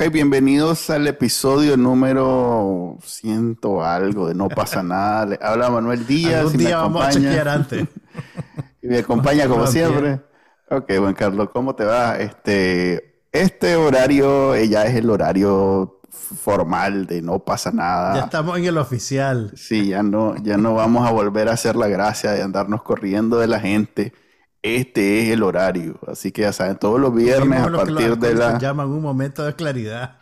Ok, bienvenidos al episodio número ciento algo de No pasa nada. Le habla Manuel Díaz. Algún y me día vamos a chequear antes. y me acompaña como siempre. Ok, Juan Carlos, ¿cómo te va? Este, este horario eh, ya es el horario formal de no pasa nada. Ya estamos en el oficial. Sí, ya no, ya no vamos a volver a hacer la gracia de andarnos corriendo de la gente. Este es el horario. Así que ya saben, todos los viernes a partir de la, llaman un momento de claridad.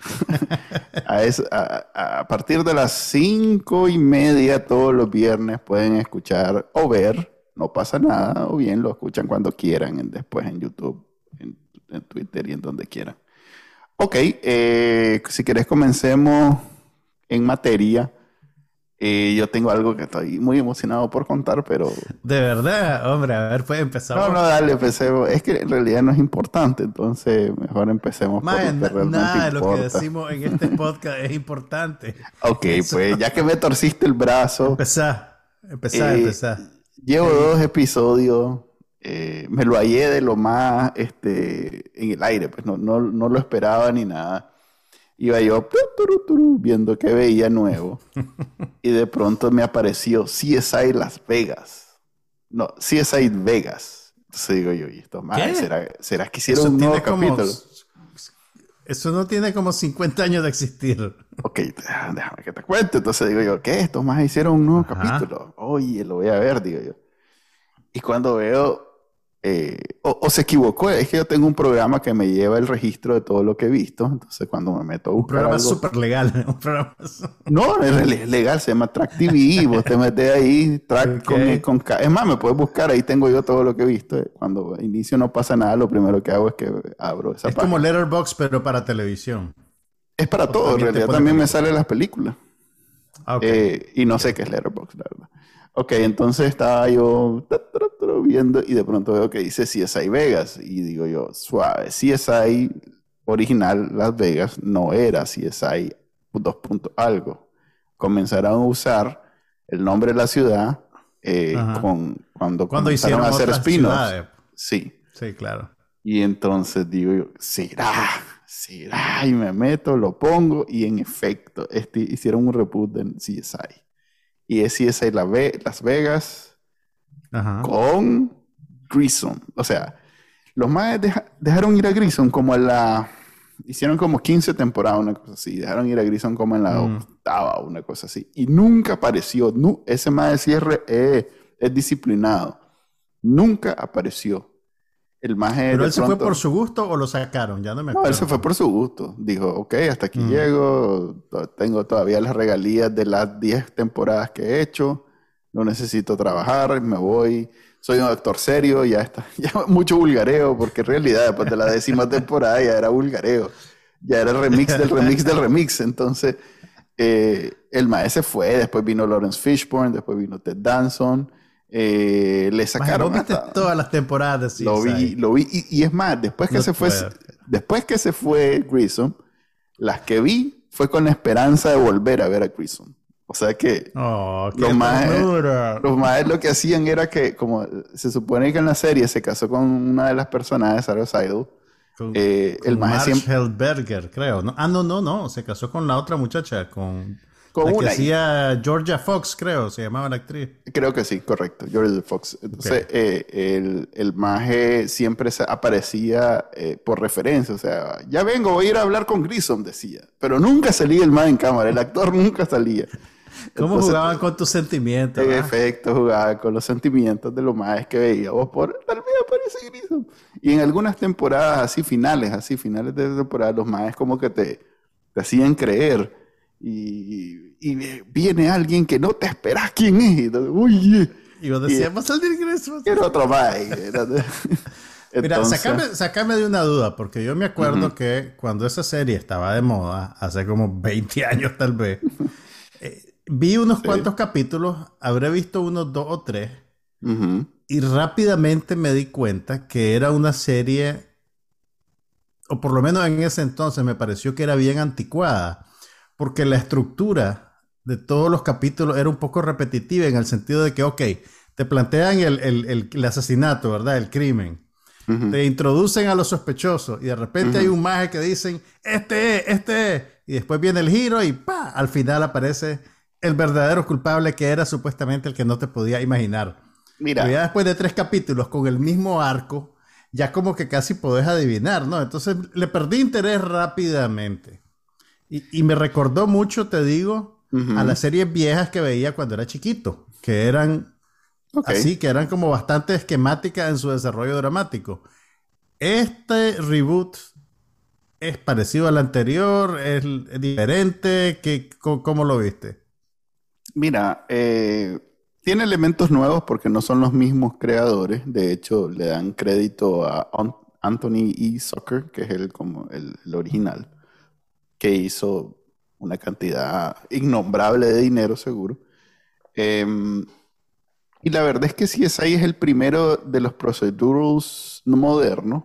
a, es- a- a- a partir de las cinco y media todos los viernes pueden escuchar o ver, no pasa nada, o bien lo escuchan cuando quieran, en- después en YouTube, en, en Twitter y en donde quieran. Ok, eh, si querés comencemos en materia. Eh, yo tengo algo que estoy muy emocionado por contar, pero De verdad, hombre, a ver, pues empezamos. no, no, dale, empecemos. Es que en realidad no es importante, entonces mejor empecemos por Mae, lo que na- realmente nada de lo que decimos en este podcast es importante. Ok, Eso. pues ya que me torciste el brazo, Empezá, empezá, Eh, empezá. llevo dos episodios, eh, me lo hallé de lo más este, en el aire, pues no, no, no lo esperaba ni nada. Iba yo viendo que veía nuevo y de pronto me apareció CSI Las Vegas. No, CSI Vegas. Entonces digo yo, ¿y esto más? ¿Qué? ¿Será, ¿será que hicieron Eso un nuevo capítulo? Eso no tiene como 50 años de existir. Ok, déjame que te cuente. Entonces digo yo, ¿qué? Estos más hicieron un nuevo Ajá. capítulo. Oye, lo voy a ver, digo yo. Y cuando veo, eh, o, o se equivocó, es que yo tengo un programa que me lleva el registro de todo lo que he visto. Entonces cuando me meto a Un buscar programa algo- súper legal. Un programa No, es legal, se llama Track TV. Vos te metes ahí, Track con, con K. Es más, me puedes buscar, ahí tengo yo todo lo que he visto. Cuando inicio no pasa nada, lo primero que hago es que abro esa Es página. como Letterboxd, pero para televisión. Es para o todo, en realidad también me salen las películas. Ah. Eh, y no sé qué es Letterboxd, la verdad. Ok, entonces estaba yo viendo y de pronto veo que dice CSI Vegas. Y digo yo, suave, CSI original Las Vegas no era CSI dos puntos algo. Comenzaron a usar el nombre de la ciudad eh, con, cuando, Cuando hicieron a hacer spin-offs. Sí. Sí, claro. Y entonces digo yo, será, será, y me meto, lo pongo, y en efecto, este, hicieron un reboot de CSI. Y es CSI La Ve- Las Vegas Ajá. con Grissom. O sea, los más dejaron ir a Grissom como en la... Hicieron como 15 temporadas, una cosa así. Dejaron ir a Grissom como en la Mm. octava, una cosa así. Y nunca apareció. nu- ese más de cierre es, es disciplinado. Nunca apareció. El más ¿Pero él se fue por su gusto o lo sacaron? Ya no me no, acuerdo. él se fue por su gusto. Dijo, ok, hasta aquí Mm. llego, tengo todavía las regalías de las 10 temporadas que he hecho, no necesito trabajar, me voy, soy un actor serio, ya está, ya mucho vulgareo, porque en realidad después de la décima temporada ya era vulgareo, ya era el remix del remix del remix, entonces eh, el maestro fue, después vino Lawrence Fishburne, después vino Ted Danson, eh, le sacaron ¿Vos viste hasta- todas las temporadas de lo vi, lo vi. Y, y es más, después que No se fue, después que se fue Grissom, las que vi fue con la esperanza de volver a ver a Grissom. O sea que Oh, qué Lo más- ternura. los más lo que hacían era que, como se supone que en la serie se casó con una de las personajes, Sarah Seidel, Con, eh, el maje siempre Hellberger, creo. ¿no? Ah, no, no, no. Se casó con la otra muchacha, con, con la que una. hacía Georgia Fox, creo, se llamaba la actriz. Creo que sí, correcto. George Fox. Entonces, eh, el, el maje siempre aparecía eh, por referencia. O sea, ya vengo, voy a ir a hablar con Grissom, decía. Pero nunca salía el maje en cámara. El actor nunca salía. ¿Cómo Entonces, jugaban con tus sentimientos? En ah? efecto, jugaba con los sentimientos de los majes que veía. Vos por tal vez aparece Grissom. Y en algunas temporadas así, finales, así, finales de temporada, los majes como que te, te hacían creer. Y, y viene alguien que no te esperas quién es. Y entonces, Oye, Y vos decías, va a salir Grissom. Era otro. Era- Mira, sacame, sacame de una duda, porque yo me acuerdo que cuando esa serie estaba de moda, hace como 20 años tal vez, vi unos cuantos capítulos, habré visto unos dos o tres, y rápidamente me di cuenta que era una serie, o por lo menos en ese entonces me pareció que era bien anticuada, porque la estructura de todos los capítulos era un poco repetitiva en el sentido de que, ok, te plantean el, asesinato, ¿verdad? El crimen. Te introducen a los sospechosos y de repente hay un maje que dicen, este es, este es. Y después viene el giro y pa, al final aparece el verdadero culpable que era supuestamente el que no te podía imaginar. Mira. Pero ya después de tres capítulos con el mismo arco, ya como que casi podés adivinar, ¿no? Entonces le perdí interés rápidamente. Y, me recordó mucho, te digo, a las series viejas que veía cuando era chiquito, que eran Así que eran como bastante esquemáticas en su desarrollo dramático. Este reboot es parecido al anterior, es, diferente. ¿Qué, cómo, lo viste? Mira, eh, tiene elementos nuevos porque no son los mismos creadores. De hecho, le dan crédito a Anthony E. Zucker, que es el, como el, original, que hizo una cantidad innombrable de dinero, seguro. Em, y la verdad es que CSI es el primero de los procedurals modernos.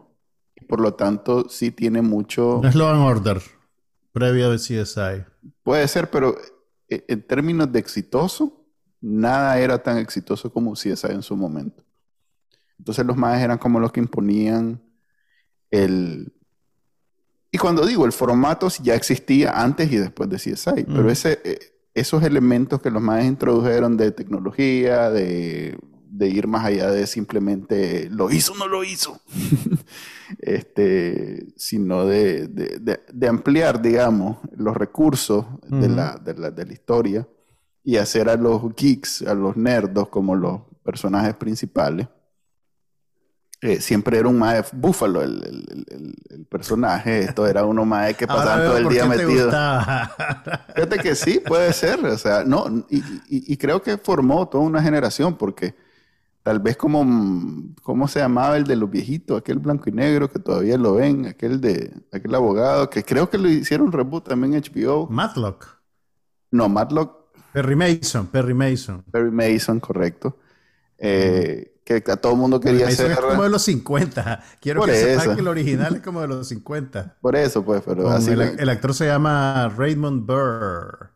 Por lo tanto, sí tiene mucho... es Law and Order, previo de CSI. Puede ser, pero en términos de exitoso, nada era tan exitoso como CSI en su momento. Entonces los más eran como los que imponían el... Y cuando digo el formato ya existía antes y después de CSI, pero ese, eh, esos elementos que los más introdujeron de tecnología, de, ir más allá de simplemente lo hizo o no lo hizo, este, sino de, ampliar, digamos, los recursos de, la, de, la, historia y hacer a los geeks, a los nerdos como los personajes principales. Eh, siempre era un mae búfalo el, el, el, personaje. Esto era uno mae que pasaba todo el día metido. Fíjate que sí, puede ser. O sea, no, y, y, creo que formó toda una generación porque tal vez como, ¿cómo se llamaba el de los viejitos? Aquel blanco y negro que todavía lo ven, aquel de, aquel abogado que creo que lo hicieron reboot también en HBO. Matlock. No, Matlock. Perry Mason, Perry Mason. Perry Mason, correcto. Eh, que a todo el mundo quería hacer. Es como de los 50. Quiero que sepan que el original es como de los 50. Por eso, pues, pero así. El, actor se llama Raymond Burr.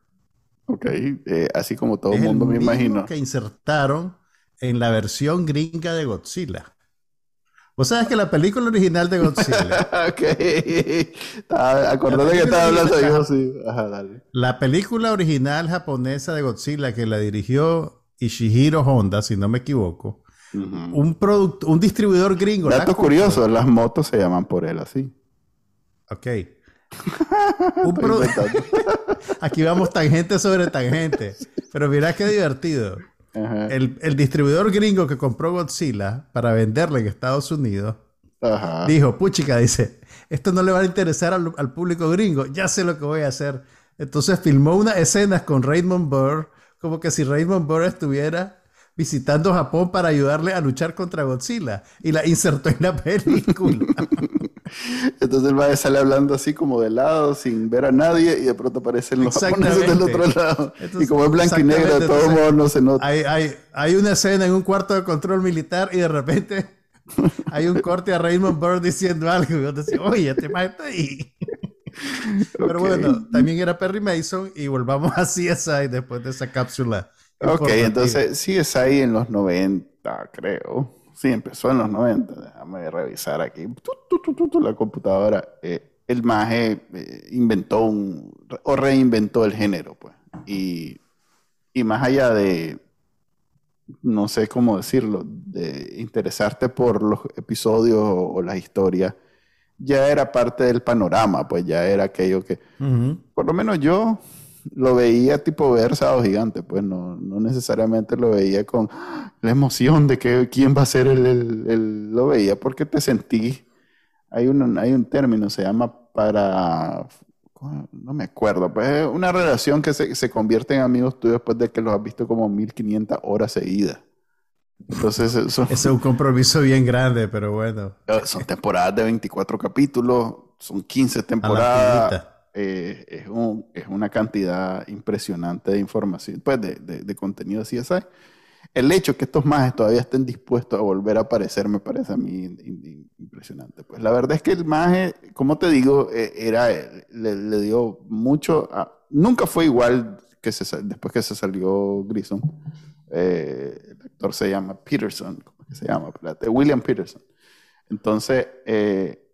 Ok, eh, así como todo el mundo me imagino. que insertaron en la versión gringa de Godzilla. Vos sabes que la película original de Godzilla. ok. Acordate que estaba hablando yo, sí. Ajá, dale. La película original japonesa de Godzilla que la dirigió Ishihiro Honda, si no me equivoco, un, producto, un distribuidor gringo. Dato curioso, las motos se llaman por él así. Ok. Aquí vamos tangente sobre tangente. Pero mira qué divertido. El, distribuidor gringo que compró Godzilla para venderle en Estados Unidos dijo, puchica, dice, esto no le va a interesar al, al, público gringo, ya sé lo que voy a hacer. Entonces filmó unas escenas con Raymond Burr, como que si Raymond Burr estuviera visitando Japón para ayudarle a luchar contra Godzilla y la insertó en la película. Entonces el a sale hablando así como de lado, sin ver a nadie, y de pronto aparecen los japoneses del otro lado. y como es blanco y negro, de todos modos no se nota. Hay, hay, hay, una escena en un cuarto de control militar y de repente hay un corte a Raymond Burr diciendo algo. Y yo decía, oye, maestro está ahí. Pero bueno, también era Perry Mason y volvamos a CSI después de esa cápsula Ok, entonces sí es ahí en los 90, creo. Sí, empezó en los 90. Déjame revisar aquí. la computadora. Eh, el Maje eh, inventó un, o reinventó el género, pues. Y, y más allá de, no sé cómo decirlo, de interesarte por los episodios o, las historias, ya era parte del panorama, pues ya era aquello que, por lo menos yo, lo veía tipo ver Sábado Gigante, pues no, no necesariamente lo veía con la emoción de que quién va a ser el, el, lo veía porque te sentí, hay un, hay un término, se llama para, no me acuerdo, pues una relación que se, se convierte en amigos tuyos después de que los has visto como 1500 horas seguidas. Entonces, eso, es un compromiso bien grande, pero bueno. Son temporadas de 24 capítulos, son 15 temporadas. Eh, es, un, es, una cantidad impresionante de información, pues de, de, de contenido CSI. el hecho que estos majes todavía estén dispuestos a volver a aparecer me parece a mí impresionante. Pues la verdad es que el maje, como te digo, e, era, le, dio mucho, nunca fue igual que se, después que se salió Grissom. Eh, el actor se llama Peterson, ¿cómo que se llama? William Peterson. Entonces, eh,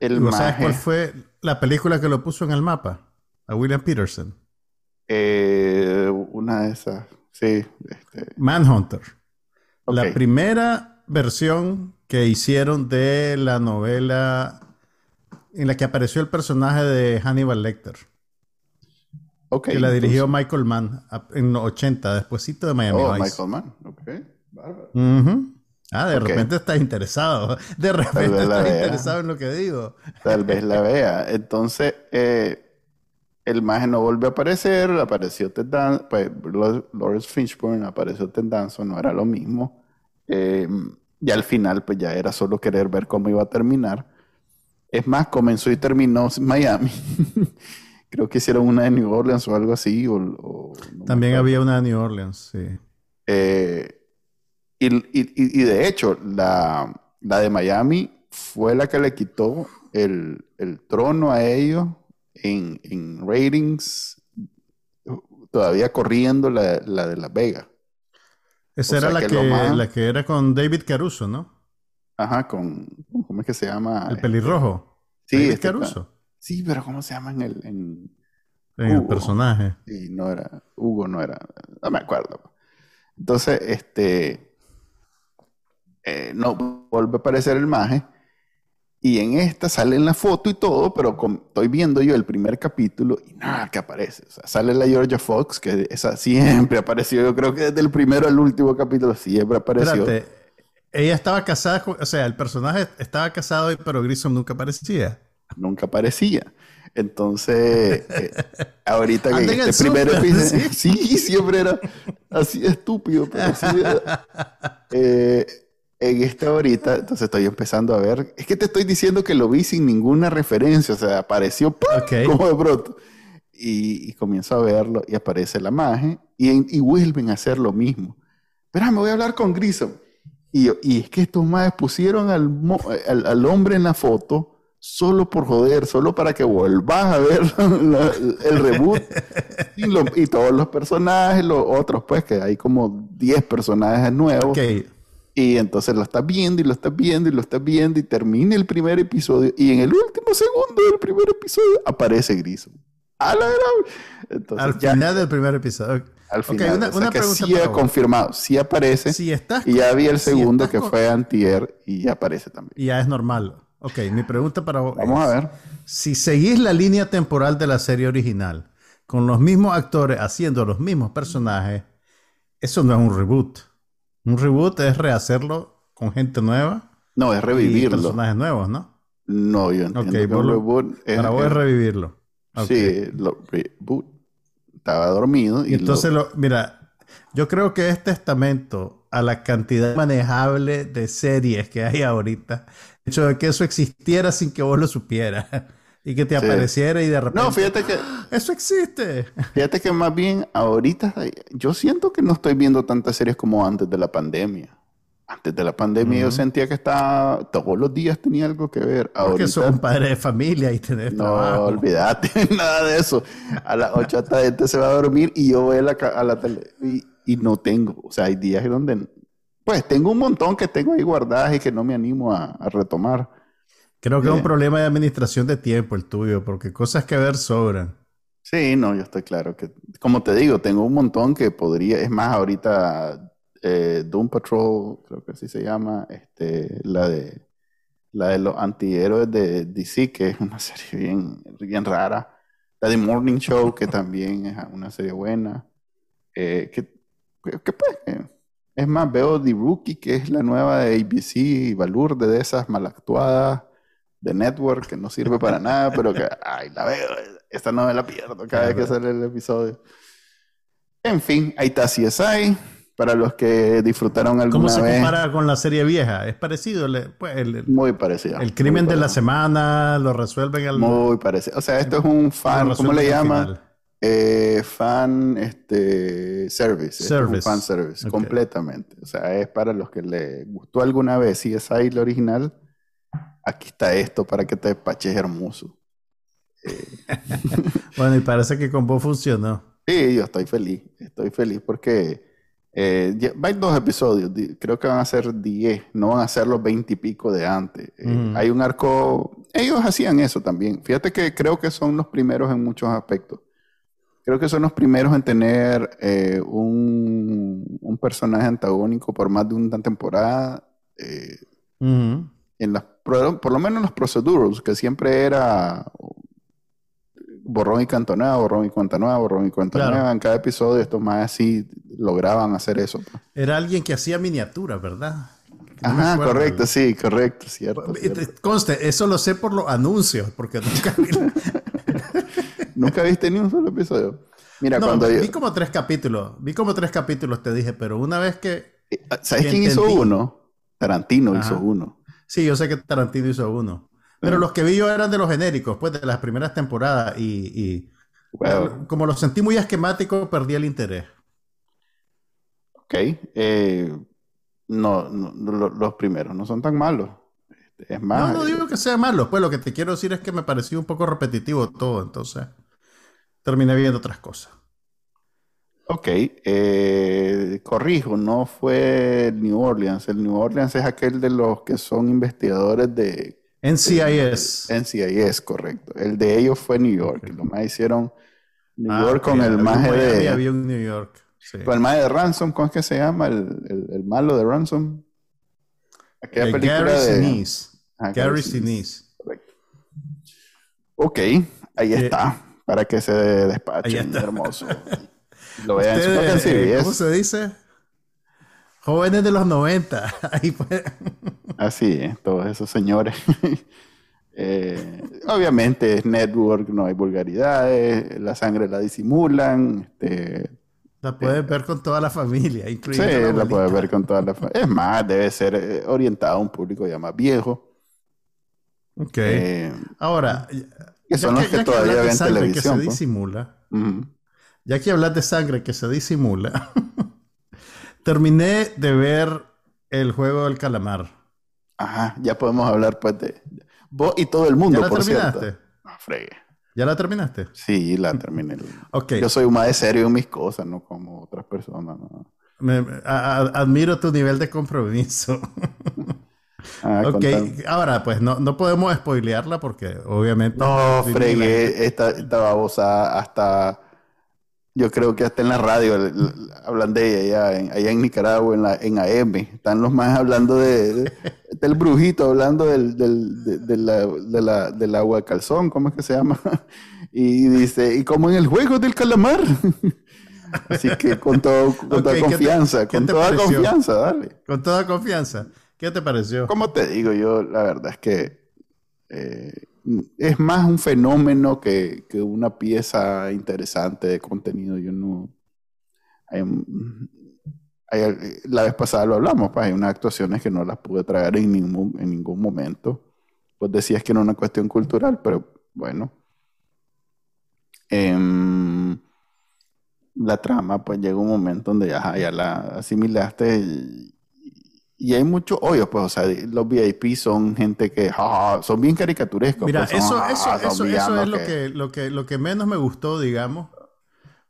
el maje, ¿Sabes cuál fue la película que lo puso en el mapa? A William Peterson. Eh, una de esas, sí. Este. Manhunter. La primera versión que hicieron de la novela en la que apareció el personaje de Hannibal Lecter. Okay, que la dirigió Michael Mann en los 80, despuésito de Miami oh, Michael Mann, ok. Bárbaro. Ah, de repente estás interesado. De repente estás interesado en lo que digo. Tal vez la vea. Entonces, eh, el maje no volvió a aparecer, apareció Ted Danson, pues Lawrence Finchburn apareció Ted Danson, no era lo mismo. Eh, y al final, pues ya era solo querer ver cómo iba a terminar. Es más, comenzó y terminó en Miami. Creo que hicieron una de New Orleans o algo así. También había una de New Orleans, sí. Eh, y, de hecho, la, de Miami fue la que le quitó el, trono a ellos en, ratings, todavía corriendo la, de Las Vegas. Esa era la que, la que era con David Caruso, ¿no? Ajá, con, ¿cómo es que se llama? El pelirrojo. Sí, David este Caruso. Sí, pero ¿cómo se llama en el... En, el personaje. Sí, no era... Hugo no era... No me acuerdo. Entonces, este... Eh, no vuelve a aparecer el maje. Y en esta sale en la foto y todo, pero estoy viendo yo el primer capítulo y nada que aparece. O sea, sale la Georgia Fox, que esa siempre apareció. Yo creo que desde el primero al último capítulo siempre apareció. Espérate. Ella estaba casada, o sea, el personaje estaba casado, pero Grissom nunca aparecía. Nunca aparecía. Entonces, eh, ahorita que este primer episodio, ¿sí? siempre era así estúpido, pero así eh, en esta ahorita, entonces estoy empezando a ver. Es que te estoy diciendo que lo vi sin ninguna referencia, o sea, apareció como de pronto. Y, comienzo a verlo y aparece la magia y, vuelven a hacer lo mismo. Espera, me voy a hablar con Grissom. Y, y es que estos majes pusieron al, al, hombre en la foto solo por joder, solo para que vuelvas a ver el reboot. y, todos los personajes, los otros, pues, que hay como 10 personajes nuevos. Okay. Y entonces lo estás viendo y lo estás viendo y lo estás viendo y termina el primer episodio y en el último segundo del primer episodio aparece Grissom. A la Entonces, al final del primer episodio. Al final. una, una pregunta sí ha confirmado, sí aparece. Si estás, y ya vi el segundo que fue Antier y ya aparece también. Y ya es normal. Ok, mi pregunta para vos. Vamos a ver. Si seguís la línea temporal de la serie original, con los mismos actores haciendo los mismos personajes, eso no es un reboot. Un reboot es rehacerlo con gente nueva. No, es revivirlo. Y personajes nuevos, ¿no? No, yo entiendo que reboot es, Para vos es revivirlo. Sí, lo, reboot. Estaba dormido. Y, entonces, lo... mira, yo creo que este testamento a la cantidad manejable de series que hay ahorita, el hecho de que eso existiera sin que vos lo supieras y que te apareciera y de repente. No, fíjate que. Eso existe. Fíjate que más bien ahorita yo siento que no estoy viendo tantas series como antes de la pandemia. Antes de la pandemia yo sentía que estaba. Todos los días tenía algo que ver. Porque sos un padre de familia y tenés no, No, olvídate, nada de eso. A las 8 esta gente se va a dormir y yo voy a la, a la tele y, no tengo. O sea, hay días donde. Pues tengo un montón que tengo ahí guardadas y que no me animo a retomar. Creo que es un problema de administración de tiempo el tuyo, porque cosas que ver sobran. Sí, no, yo estoy claro que, como te digo, tengo un montón que podría, es más, ahorita eh, Doom Patrol, creo que así se llama, este, la de la de los antihéroes de DC, que es una serie bien, bien rara. La de Morning Show, que también es una serie buena. Eh, que, que, pues, es más, veo The Rookie, que es la nueva de ABC, y Valur, de esas mal actuadas de Network que no sirve para nada, pero que, ay, la veo, esta no me la pierdo cada vez que sale el episodio. En fin, ahí está CSI. Para los que disfrutaron alguna vez. ¿Cómo se compara con la serie vieja? ¿Es parecido? Pues, muy parecido. El crimen de la semana lo resuelven al... Muy parecido. O sea, esto es un fan, ¿cómo le llaman? Eh, fan este, service. Este es un Service. fan service, Ok. completamente. O sea, es para los que le gustó alguna vez CSI, la original. Aquí está esto para que te despaches hermoso. Bueno, y parece que con vos funcionó. Sí, yo estoy feliz. Estoy feliz porque eh, ya- hay dos episodios. di- Creo que van a ser 10. No van a ser los 20 y pico de antes. Eh. Hay un arco. Ellos hacían eso también. Fíjate que creo que son los primeros en muchos aspectos. Creo que son los primeros en tener eh, un, un personaje antagónico por más de una temporada. eh. En las, por, lo menos en los procedurals, que siempre era borrón y cuenta nueva, borrón y cuenta nueva, borrón y cuenta Claro. nueva. En cada episodio estos más así lograban hacer eso. pues. Era alguien que hacía miniaturas, ¿verdad? No Ajá, acuerdo. correcto, sí, correcto, cierto. Y cierto. te- Conste, eso lo sé por los anuncios, porque nunca vi. Nunca viste ni un solo episodio. Mira, No, cuando yo- vi como tres capítulos. Vi como tres capítulos, te dije, pero una vez que. eh, ¿Sabes que quién hizo uno? Tarantino Ajá. hizo uno. Sí, yo sé que Tarantino hizo uno. Pero los que vi yo eran de los genéricos, pues de las primeras temporadas. Y, y- Bueno, como lo sentí muy esquemático, perdí el interés. ok. eh, no, no, no, lo- los primeros no son tan malos. Es más, No, no eh, digo que sea malo, pues lo que te quiero decir es que me pareció un poco repetitivo todo, entonces terminé viendo otras cosas. Ok, eh, corrijo, no fue el New Orleans. El New Orleans es aquel de los que son investigadores de NCIS. NCIS, correcto. El de ellos fue New York. Los más hicieron New Ah, York con el maje de. Había un New York. sí. Con el maje de Ransom, ¿cómo es que se llama? El, el- el malo de Ransom. Aquella Eh, película Gary de. Sinise. Ah, Gary Sinise. Correcto. Ok, ahí Eh, está. Para que se despachen, hermoso. Lo vean en su Ustedes, propia eh, CBS. ¿Cómo se dice? Jóvenes de los 90. Ahí fue. Así es, todos esos señores. Eh, obviamente es network, no hay vulgaridades, la sangre la disimulan. Este, La puedes ver con toda la familia, sí, incluyendo la la abuelita. puedes ver con toda la fa- Es más, debe ser eh, orientado a un público ya más viejo. Ok. eh, Ahora, que son los que todavía ven televisión, Que se pues. disimula. ujú. Ya que hablas de sangre que se disimula, terminé de ver el juego del calamar. Ajá, ya podemos hablar pues de vos y todo el mundo, ¿Ya la por terminaste? cierto. No, fregue. ¿Ya la terminaste? Sí, la terminé. Ok. Yo soy más de serio en mis cosas, no como otras personas. ¿no? Me- me- a- a- admiro tu nivel de compromiso. Ah, ok, contame. ahora pues no, no podemos spoilearla porque obviamente... No, fregué, esta, esta babosa hasta, yo creo que hasta en la radio hablan de ella, allá en, allá en Nicaragua, en, la, en AM. Están los más hablando de, de- del brujito, hablando del, del, de, de la, de la- del agua de calzón, ¿cómo es que se llama? Y dice, y como en el juego del calamar. Así que con, todo, con toda ¿qué te- confianza, con toda pareció? confianza, dale. Con toda confianza. ¿Qué te pareció? Como te digo, yo la verdad es que eh, es más un fenómeno que, que una pieza interesante de contenido. Yo no. hay hay- la vez pasada lo hablamos, pues hay unas actuaciones que no las pude tragar en ningún, en ningún momento. Pues decías que era una cuestión cultural, pero bueno. Em, la trama, pues llega un momento donde ya, ya la asimilaste y, y hay muchos hoyos, pues, o sea, los VIP son gente que ja, ja, son bien caricaturescos. Mira, pues, son, eso, ja, eso, eso, es lo que, lo, que, lo que menos me gustó, digamos,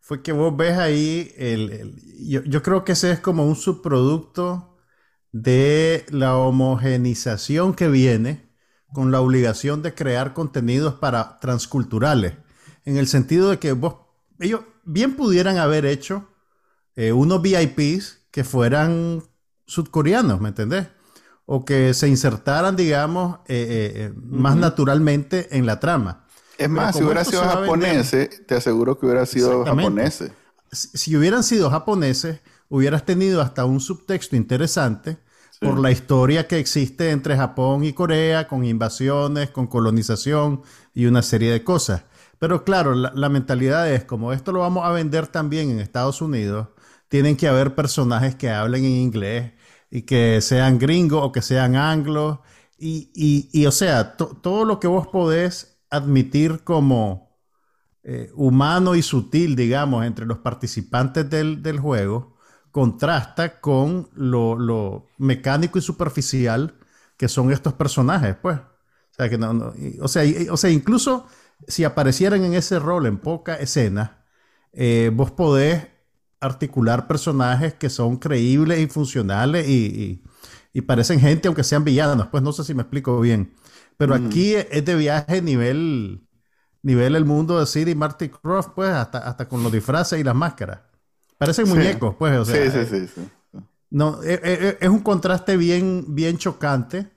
fue que vos ves ahí, el, el- yo, yo creo que ese es como un subproducto de la homogenización que viene con la obligación de crear contenidos para transculturales, en el sentido de que vos, ellos bien pudieran haber hecho eh, unos VIPs que fueran sudcoreanos, ¿me entendés? O que se insertaran, digamos, eh, eh, eh, más naturalmente en la trama. Es más, si hubiera sido a vender- japonés, te aseguro que hubiera sido japonés. Si si hubieran sido japoneses, hubieras tenido hasta un subtexto interesante Sí. por la historia que existe entre Japón y Corea, con invasiones, con colonización y una serie de cosas. Pero claro, la, la mentalidad es, como esto lo vamos a vender también en Estados Unidos, tienen que haber personajes que hablen en inglés y que sean gringos o que sean anglos. Y, y- y, o sea, to- todo lo que vos podés admitir como eh, humano y sutil, digamos, entre los participantes del, del juego, contrasta con lo, lo, mecánico y superficial que son estos personajes, pues. O sea, que no, o, sea, o sea, incluso si aparecieran en ese rol en poca escena, eh, vos podés articular personajes que son creíbles y funcionales y, y, y, parecen gente, aunque sean villanos. Pues no sé si me explico bien. Pero mm. aquí es de viaje nivel, nivel el mundo de Sid y Marty Croft, pues, hasta, hasta con los disfraces y las máscaras. Parecen sí. muñecos, pues, o sea. Sí, sí, sí. sí. No, es, es, es, un contraste bien, bien chocante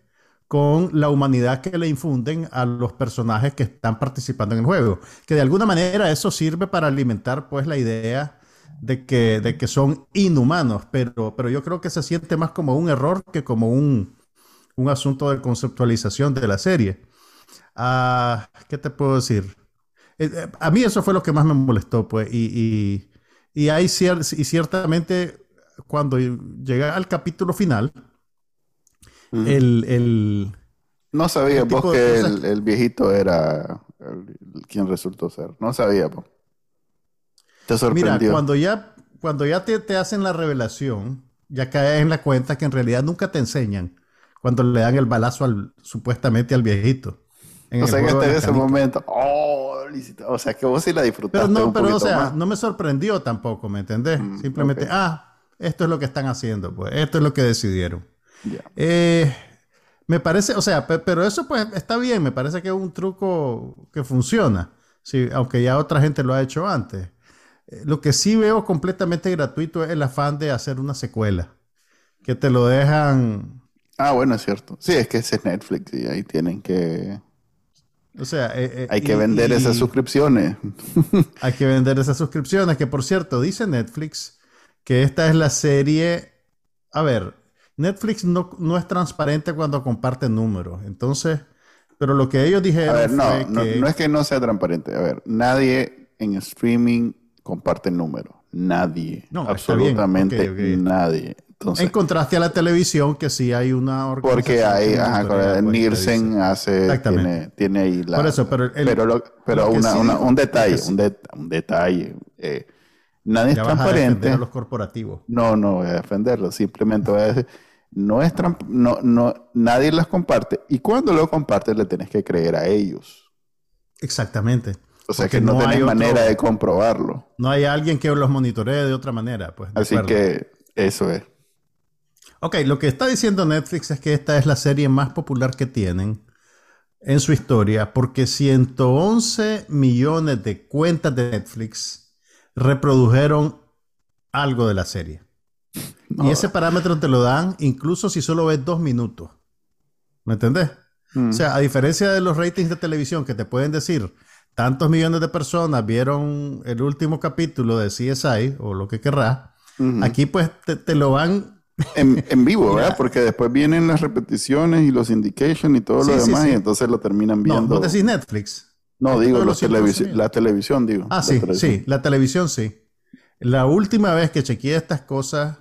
con la humanidad que le infunden a los personajes que están participando en el juego. Que de alguna manera eso sirve para alimentar, pues, la idea de que, de que son inhumanos, pero, pero yo creo que se siente más como un error que como un, un asunto de conceptualización de la serie. Uh, ¿Qué te puedo decir? Eh, a mí eso fue lo que más me molestó, pues, y, y, y hay cier y ciertamente cuando llega al capítulo final, -huh. el, el, No sabía el vos que el, el, viejito era quien resultó ser. No sabía, pues. Te sorprendió. Mira, cuando ya, cuando ya te, te hacen la revelación, ya caes en la cuenta que en realidad nunca te enseñan cuando le dan el balazo al, supuestamente al viejito. o sea que hasta en ese momento, oh, o sea que vos sí la disfrutaste. Pero no, un pero o sea, más. no me sorprendió tampoco, ¿me entendés? Mm, Simplemente, okay. ah, esto es lo que están haciendo, pues, esto es lo que decidieron. Yeah. Eh, me parece, o sea, pero eso pues está bien, me parece que es un truco que funciona, sí, aunque ya otra gente lo ha hecho antes. Eh, lo que sí veo completamente gratuito es el afán de hacer una secuela, que te lo dejan Ah, bueno, es cierto. Sí, es que ese es Netflix y ahí tienen que... O sea, eh, eh, hay que y, vender y, esas suscripciones. hay que vender esas suscripciones, que por cierto, dice Netflix que esta es la serie... A ver, Netflix no, no es transparente cuando comparte números. Entonces, pero lo que ellos dijeron... A ver, no, fue no, que... no es que no sea transparente. A ver, nadie en streaming comparte números. Nadie. No, absolutamente okay, okay. nadie. Entonces, en contraste a la televisión, que sí hay una Porque hay, ajá, Nielsen hace, tiene, tiene, ahí la... Por eso, pero... El, pero, lo, pero lo una, sí, una, un detalle, un, de, un, detalle. Eh, nadie ya es transparente. a los corporativos. No, no voy a defenderlo. Simplemente voy a decir, no es no, no, nadie las comparte. Y cuando lo compartes, le tienes que creer a ellos. Exactamente. O sea Porque que no, no tenés manera otro, de comprobarlo. No hay alguien que los monitoree de otra manera, pues. Así acuerdo. que eso es. Ok, lo que está diciendo Netflix es que esta es la serie más popular que tienen en su historia porque 111 millones de cuentas de Netflix reprodujeron algo de la serie. No. Y ese parámetro te lo dan incluso si solo ves dos minutos. ¿Me entendés? Mm. O sea, a diferencia de los ratings de televisión que te pueden decir tantos millones de personas vieron el último capítulo de CSI o lo que querrás, uh -huh. aquí pues te, te lo van en, en, vivo, ¿verdad? Porque después vienen las repeticiones y los indications y todo sí, lo demás sí, sí. y entonces lo terminan viendo. No, ¿Vos decís Netflix? No, digo, los televis la televisión, digo. Ah, sí, sí, la televisión sí. La última vez que chequeé estas cosas,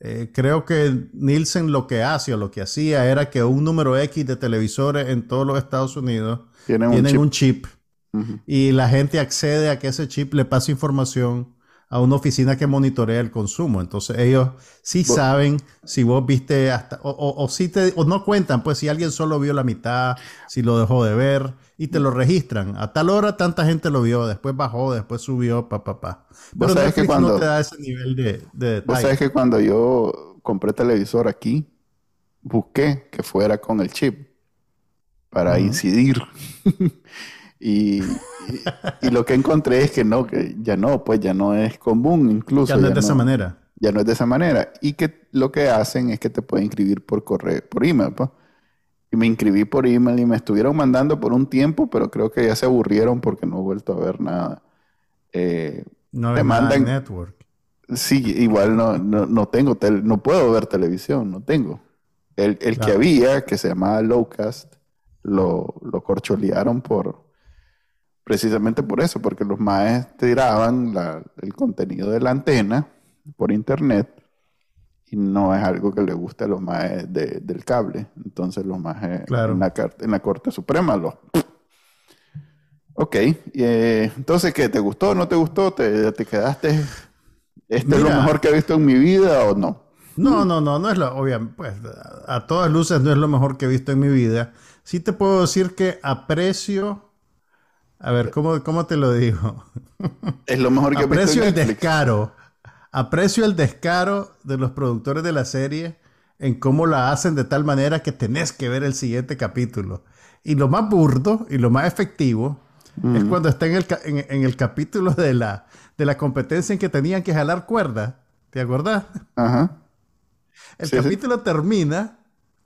eh, creo que Nielsen lo que hace o lo que hacía era que un número X de televisores en todos los Estados Unidos tienen, tienen un chip, un chip uh -huh. y la gente accede a que ese chip le pase información a una oficina que monitorea el consumo. Entonces ellos sí saben si vos viste hasta, o, o, o, si te, o no cuentan, pues si alguien solo vio la mitad, si lo dejó de ver, y te lo registran. A tal hora tanta gente lo vio, después bajó, después subió, pa, pa, pa. Pero sabes que cuando, no te da ese nivel de, de Vos sabes que cuando yo compré televisor aquí, busqué que fuera con el chip para uh -huh. incidir. y y, lo que encontré es que no, que ya no, pues ya no es común incluso. Ya no es de no, esa manera. Ya no es de esa manera. Y que lo que hacen es que te pueden inscribir por correo, por email, pues. Y me inscribí por email y me estuvieron mandando por un tiempo, pero creo que ya se aburrieron porque no he vuelto a ver nada. Eh, no te mandan network. Sí, igual no, no, no tengo, tel no puedo ver televisión, no tengo. El, el claro. que había, que se llamaba Lowcast, lo, lo corcholearon por, precisamente por eso, porque los maes tiraban la, el contenido de la antena por internet y no es algo que le guste a los maes de, del cable. Entonces los maes claro. en, la, en, la, Corte Suprema los... Ok, eh, entonces, ¿qué? ¿Te gustó? ¿No te gustó? ¿Te, te quedaste? ¿Este es lo mejor que he visto en mi vida o no? No, no, no, no es lo, obviamente, pues a todas luces no es lo mejor que he visto en mi vida. Sí te puedo decir que aprecio, a ver, ¿cómo, cómo te lo digo? Es lo mejor que Aprecio el descaro, aprecio el descaro de los productores de la serie en cómo la hacen de tal manera que tenés que ver el siguiente capítulo. Y lo más burdo y lo más efectivo es cuando está en el, en, en el capítulo de la, de la competencia en que tenían que jalar cuerda. ¿Te acordás? Ajá. El Sí, sí. capítulo termina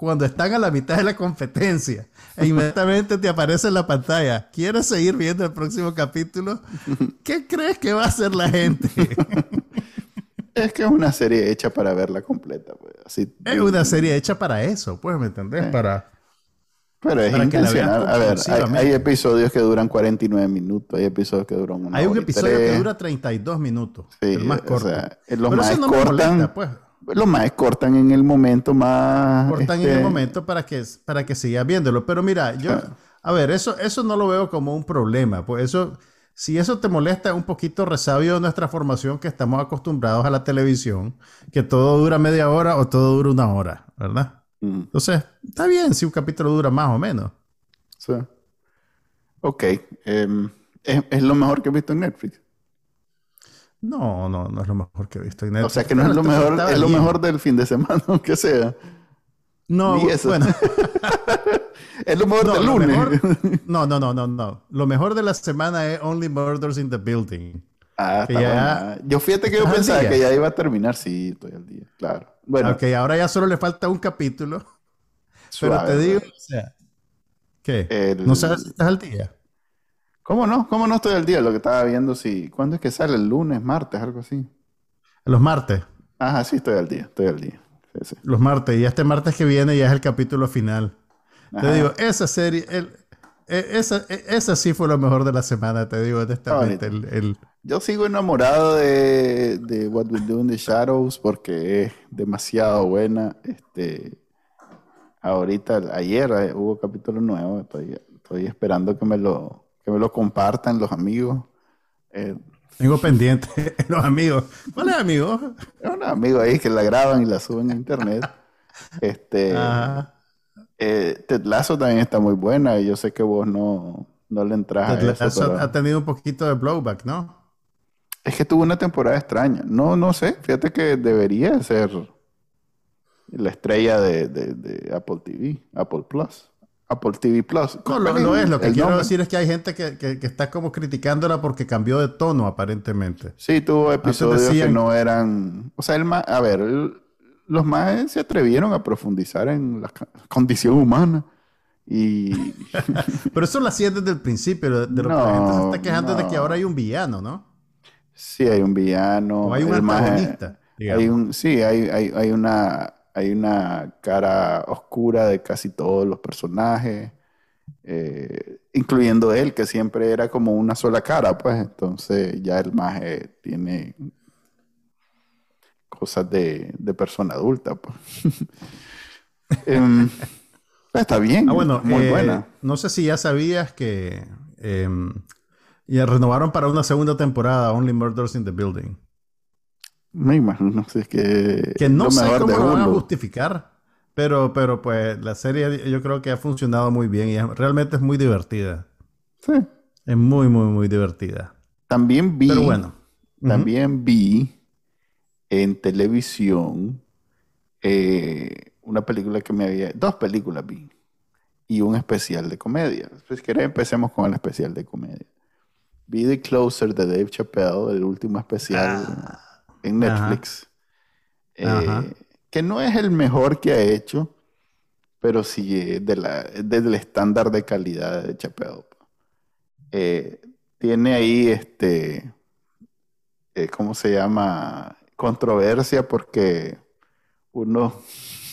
cuando están a la mitad de la competencia e inmediatamente te aparece en la pantalla. ¿Quieres seguir viendo el próximo capítulo? ¿Qué crees que va a hacer la gente? Es que es una serie hecha para verla completa. Pues. Así, es una serie hecha para eso, pues, ¿me entendés? Para... Pero es para intencional. A ver, hay, episodios que duran 49 minutos, hay episodios que duran una Hay un hora y episodio tres. que dura 32 minutos, Sí, el más o corto. sea, eh, los Pero más eso no me cortan. molesta, pues. Los más cortan en el momento más. cortan en este, el momento para que, para que sigas viéndolo. Pero mira, yo, Claro. a ver, eso, eso no lo veo como un problema. Pues eso, si eso te molesta, es un poquito resabio de nuestra formación que estamos acostumbrados a la televisión, que todo dura media hora o todo dura una hora, ¿verdad? mm, Entonces, está bien si un capítulo dura más o menos. sí. Ok. em, es, es lo mejor que he visto en Netflix. No, no, no es lo mejor que he visto en O sea que no es Pero lo mejor, es lo mejor del fin de semana, aunque sea. No, eso. bueno. Es lo mejor No, del lunes. mejor- no, no, no, no, no. Lo mejor de la semana es Only Murders in the Building. Ah, está ya-. Yo fíjate que yo ¿Estás al pensaba día? que ya iba a terminar. Sí, estoy al día. Claro. Bueno, ok, ahora ya solo le falta un capítulo. Pero suave, te digo, o sea, ¿qué? El- ¿No sabes si estás al día? ¿Cómo no? ¿Cómo no estoy al día? Lo que estaba viendo, sí. ¿Cuándo es que sale? ¿El lunes, martes, algo así? Los martes. Ajá, sí, estoy al día. Estoy al día. Sí, sí. Los martes. Y este martes que viene ya es el capítulo final. Ajá. Te digo, esa serie, el- e- esa, e- esa sí fue lo mejor de la semana, te digo honestamente. El, el- Yo sigo enamorado de, de What We Do in the Shadows porque es demasiado buena. Este, ahorita, ayer eh, hubo capítulo nuevo. Estoy, estoy esperando que me lo, que me lo compartan los amigos. Eh, tengo pendiente los amigos. ¿Cuáles amigos? unos amigos ahí que la graban y la suben a internet. Este, Ajá. eh, Ted Lasso también está muy buena y yo sé que vos no, no le entras a Ted eso, Lasso pero- ha tenido un poquito de blowback, ¿no? Es que tuvo una temporada extraña. No, no sé. Fíjate que debería ser la estrella de, de- de Apple TV, Apple Plus, Apple TV Plus. No, lo, ¿Cuál lo es. Lo que quiero nombre? decir es que hay gente que, que- que está como criticándola porque cambió de tono, aparentemente. Sí, tuvo episodios que no eran. O sea, el ma- a ver, el- los más se atrevieron a profundizar en la condición humana. Y Pero eso lo hacían desde el principio, de, lo que No, la gente se está quejando de que no. ahora hay un villano, ¿no? sí, hay un villano. O hay un el antagonista. Hay un, sí, hay, hay, hay una, hay una cara oscura de casi todos los personajes, eh, incluyendo él, que siempre era como una sola cara, pues entonces ya el maje tiene cosas de, de persona adulta, pues. Em, está bien, Ah, bueno, muy eh, buena. No sé si ya sabías que em, ya renovaron para una segunda temporada Only Murders in the Building. Me imagino, sí, es que, Que no sé cómo lo van a justificar, pero, pero pues la serie yo creo que ha funcionado muy bien y es- realmente es muy divertida. Sí. Es muy, muy, muy divertida. También vi, Pero bueno. También vi en televisión eh, una película que me había, dos películas vi y un especial de comedia. Si querés empecemos con el especial de comedia. Vi The Closer de Dave Chappelle, el último especial en Ajá. Netflix. Eh, Ajá. que no es el mejor que ha hecho, pero sí es de la, del estándar de calidad de Chappelle. Eh, tiene ahí este, eh, ¿cómo se llama? Controversia porque uno,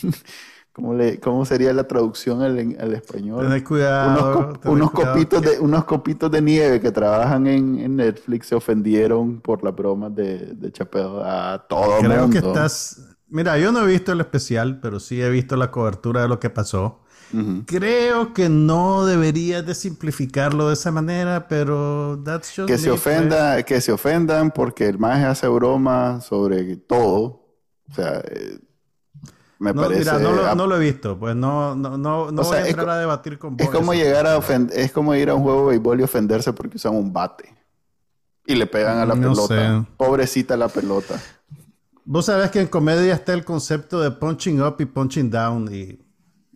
¿cómo, le, cómo sería la traducción al, al español? Unos, cuidado. cop- tened unos cuidado copitos de, unos copitos de nieve que trabajan en, en Netflix se ofendieron por las bromas de, de Chappelle a todo Creo mundo. que estás, Mira, yo no he visto el especial, pero sí he visto la cobertura de lo que pasó. Creo que no deberías de simplificarlo de esa manera, pero that's just que se ofenda, que se ofendan porque el maje hace broma sobre todo. O sea, eh, me no, parece. Mira, no, lo, no, lo, he visto, pues no, no, no, no voy a entrar a debatir con vos. Es como llegar a es como ir a un juego de béisbol y ofenderse porque usan un bate y le pegan a la pelota. Pobrecita la pelota. Vos sabés que en comedia está el concepto de punching up y punching down y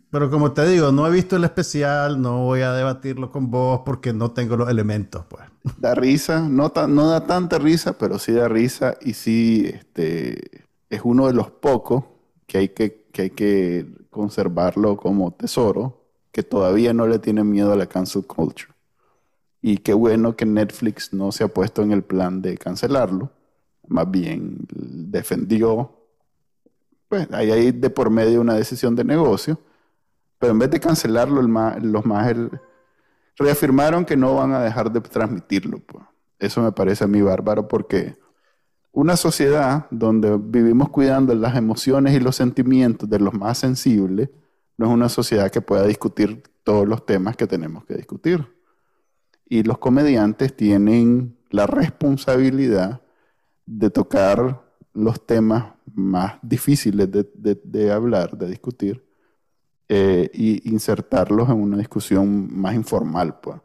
pero como te digo, no he visto el especial, no voy a debatirlo con vos porque no tengo los elementos, pues. Da risa, no, no da tanta risa, pero sí da risa y sí este, es uno de los pocos que hay que, que hay que conservarlo como tesoro, que todavía no le tiene miedo a la cancel culture. Y qué bueno que Netflix no se ha puesto en el plan de cancelarlo, más bien defendió, pues ahí hay de por medio una decisión de negocio pero en vez de cancelarlo, los más reafirmaron que no van a dejar de transmitirlo. Pues. Eso me parece a mí bárbaro porque una sociedad donde vivimos cuidando las emociones y los sentimientos de los más sensibles, no es una sociedad que pueda discutir todos los temas que tenemos que discutir. Y los comediantes tienen la responsabilidad de tocar los temas más difíciles de hablar, de discutir, eh, y insertarlos en una discusión más informal. Pues.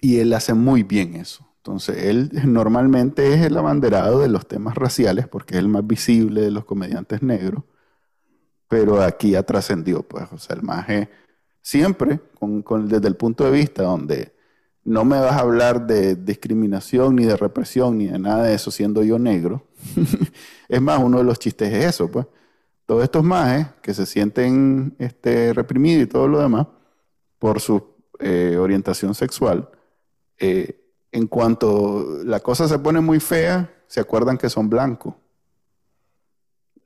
Y él hace muy bien eso. Entonces, él normalmente es el abanderado de los temas raciales porque es el más visible de los comediantes negros, pero aquí ha trascendido, pues, o sea, el maje siempre, desde el punto de vista donde no me vas a hablar de discriminación, ni de represión, ni de nada de eso, siendo yo negro. es más, uno de los chistes es eso, pues todos estos majes que se sienten este, reprimidos y todo lo demás por su eh, orientación sexual, eh, en cuanto la cosa se pone muy fea, se acuerdan que son blancos.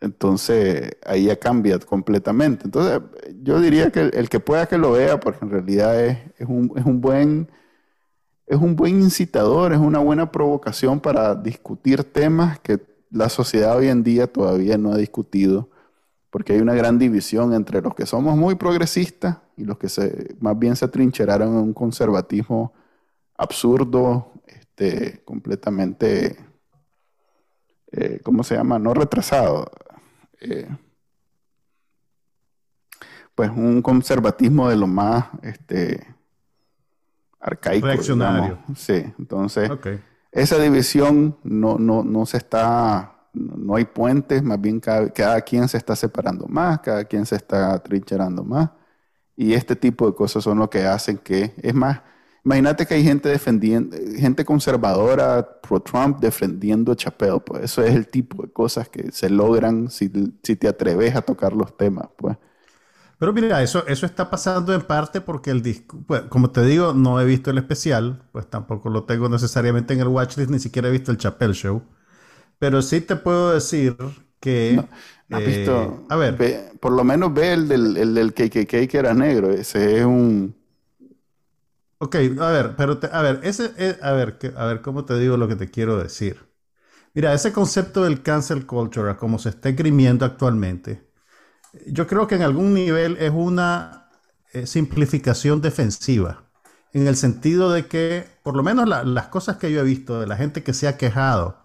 Entonces ahí ya cambia completamente. Entonces yo diría que el, que pueda que lo vea, porque en realidad es, un, buen, es un buen incitador, es una buena provocación para discutir temas que la sociedad hoy en día todavía no ha discutido porque hay una gran división entre los que somos muy progresistas y los que se, más bien se atrincheraron en un conservatismo absurdo, este, completamente, eh, ¿cómo se llama? No retrasado. Eh, pues un conservatismo de lo más este, arcaico. Reaccionario. Sí, entonces esa división no, no, no se está no hay puentes, más bien cada, quien se está separando más, cada quien se está trincherando más. Y este tipo de cosas son lo que hacen que, es más, imagínate que hay gente defendiendo, gente conservadora pro-Trump defendiendo a Chappelle, pues eso es el tipo de cosas que se logran si, te atreves a tocar los temas, pues. Pero mira, eso, eso está pasando en parte porque el disco, pues, como te digo, no he visto el especial, pues tampoco lo tengo necesariamente en el watchlist, ni siquiera he visto el Chappelle Show. Pero sí te puedo decir que... ¿Has visto? Eh, a ver. por lo menos ve el del, el del KKK que era negro. Ese es un... Ok, a ver, pero a ver, ese, eh, a ver, a ver, ¿cómo te digo lo que te quiero decir? Mira, ese concepto del cancel culture, como se está esgrimiendo actualmente, yo creo que en algún nivel es una eh, simplificación defensiva, en el sentido de que, por lo menos las cosas que yo he visto de la gente que se ha quejado